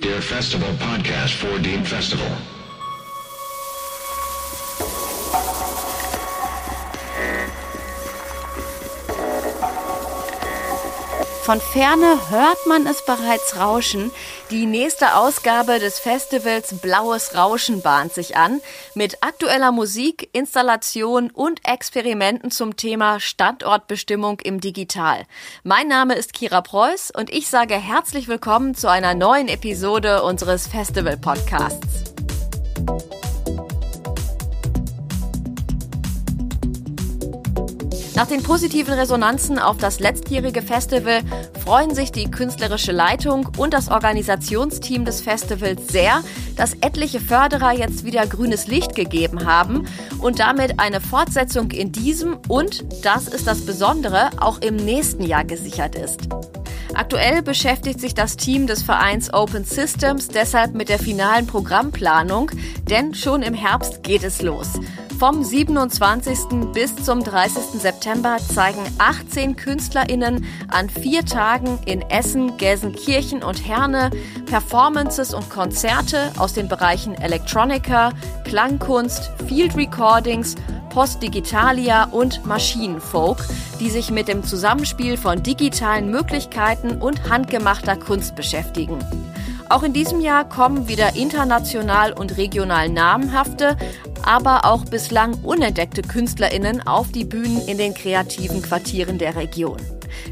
Dear festival podcast for Dean Festival. Von ferne hört man es bereits rauschen. Die nächste Ausgabe des Festivals Blaues Rauschen bahnt sich an mit aktueller Musik, Installation und Experimenten zum Thema Standortbestimmung im Digital. Mein Name ist Kira Preuß und ich sage herzlich willkommen zu einer neuen Episode unseres Festival Podcasts. Nach den positiven Resonanzen auf das letztjährige Festival freuen sich die künstlerische Leitung und das Organisationsteam des Festivals sehr, dass etliche Förderer jetzt wieder grünes Licht gegeben haben und damit eine Fortsetzung in diesem und, das ist das Besondere, auch im nächsten Jahr gesichert ist. Aktuell beschäftigt sich das Team des Vereins Open Systems deshalb mit der finalen Programmplanung, denn schon im Herbst geht es los. Vom 27. bis zum 30. September zeigen 18 KünstlerInnen an vier Tagen in Essen, Gelsenkirchen und Herne Performances und Konzerte aus den Bereichen Electronica, Klangkunst, Field Recordings, Postdigitalia und Maschinenfolk, die sich mit dem Zusammenspiel von digitalen Möglichkeiten und handgemachter Kunst beschäftigen. Auch in diesem Jahr kommen wieder international und regional namhafte, aber auch bislang unentdeckte KünstlerInnen auf die Bühnen in den kreativen Quartieren der Region.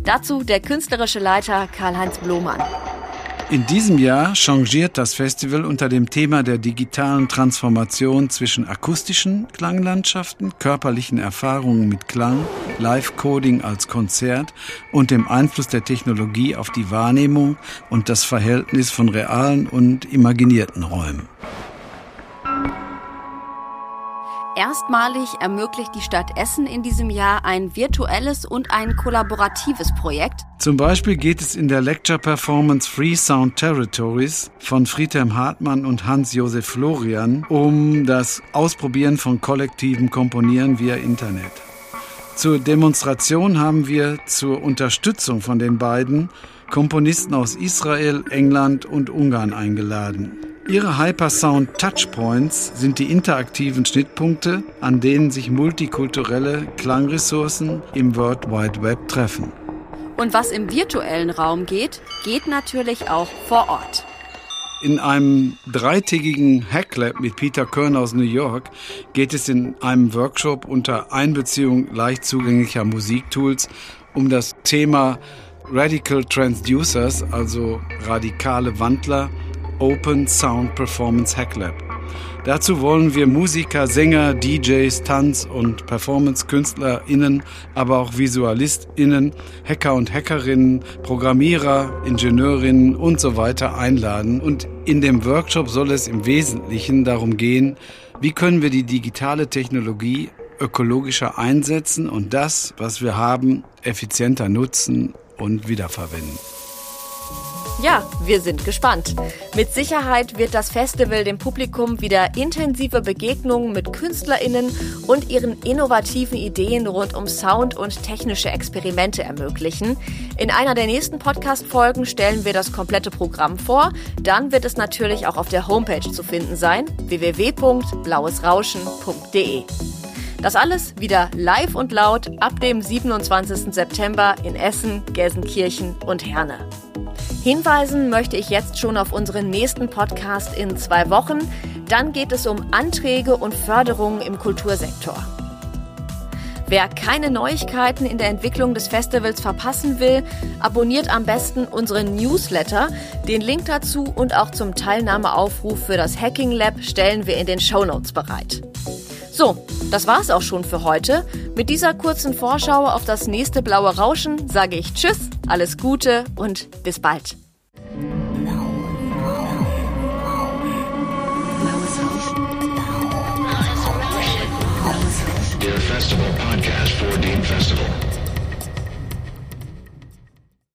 Dazu der künstlerische Leiter Karl-Heinz Blomann. In diesem Jahr changiert das Festival unter dem Thema der digitalen Transformation zwischen akustischen Klanglandschaften, körperlichen Erfahrungen mit Klang, Live-Coding als Konzert und dem Einfluss der Technologie auf die Wahrnehmung und das Verhältnis von realen und imaginierten Räumen. Erstmalig ermöglicht die Stadt Essen in diesem Jahr ein virtuelles und ein kollaboratives Projekt. Zum Beispiel geht es in der Lecture Performance Free Sound Territories von Friedhelm Hartmann und Hans-Josef Florian um das Ausprobieren von kollektivem Komponieren via Internet. Zur Demonstration haben wir zur Unterstützung von den beiden Komponisten aus Israel, England und Ungarn eingeladen. Ihre Hypersound Touchpoints sind die interaktiven Schnittpunkte, an denen sich multikulturelle Klangressourcen im World Wide Web treffen. Und was im virtuellen Raum geht, geht natürlich auch vor Ort. In einem dreitägigen Hacklab mit Peter Kern aus New York geht es in einem Workshop unter Einbeziehung leicht zugänglicher Musiktools um das Thema Radical Transducers, also radikale Wandler, Open Sound Performance Hack Lab. Dazu wollen wir Musiker, Sänger, DJs, Tanz- und Performance-KünstlerInnen, aber auch VisualistInnen, Hacker und Hackerinnen, Programmierer, Ingenieurinnen und so weiter einladen. Und in dem Workshop soll es im Wesentlichen darum gehen, wie können wir die digitale Technologie ökologischer einsetzen und das, was wir haben, effizienter nutzen und wiederverwenden. Ja, wir sind gespannt. Mit Sicherheit wird das Festival dem Publikum wieder intensive Begegnungen mit KünstlerInnen und ihren innovativen Ideen rund um Sound und technische Experimente ermöglichen. In einer der nächsten Podcast-Folgen stellen wir das komplette Programm vor. Dann wird es natürlich auch auf der Homepage zu finden sein: www.blauesrauschen.de. Das alles wieder live und laut ab dem 27. September in Essen, Gelsenkirchen und Herne. Hinweisen möchte ich jetzt schon auf unseren nächsten Podcast in zwei Wochen. Dann geht es um Anträge und Förderungen im Kultursektor. Wer keine Neuigkeiten in der Entwicklung des Festivals verpassen will, abonniert am besten unseren Newsletter. Den Link dazu und auch zum Teilnahmeaufruf für das Hacking Lab stellen wir in den Show Notes bereit. So, das war's auch schon für heute. Mit dieser kurzen Vorschau auf das nächste blaue Rauschen sage ich Tschüss, alles Gute und bis bald. Festival.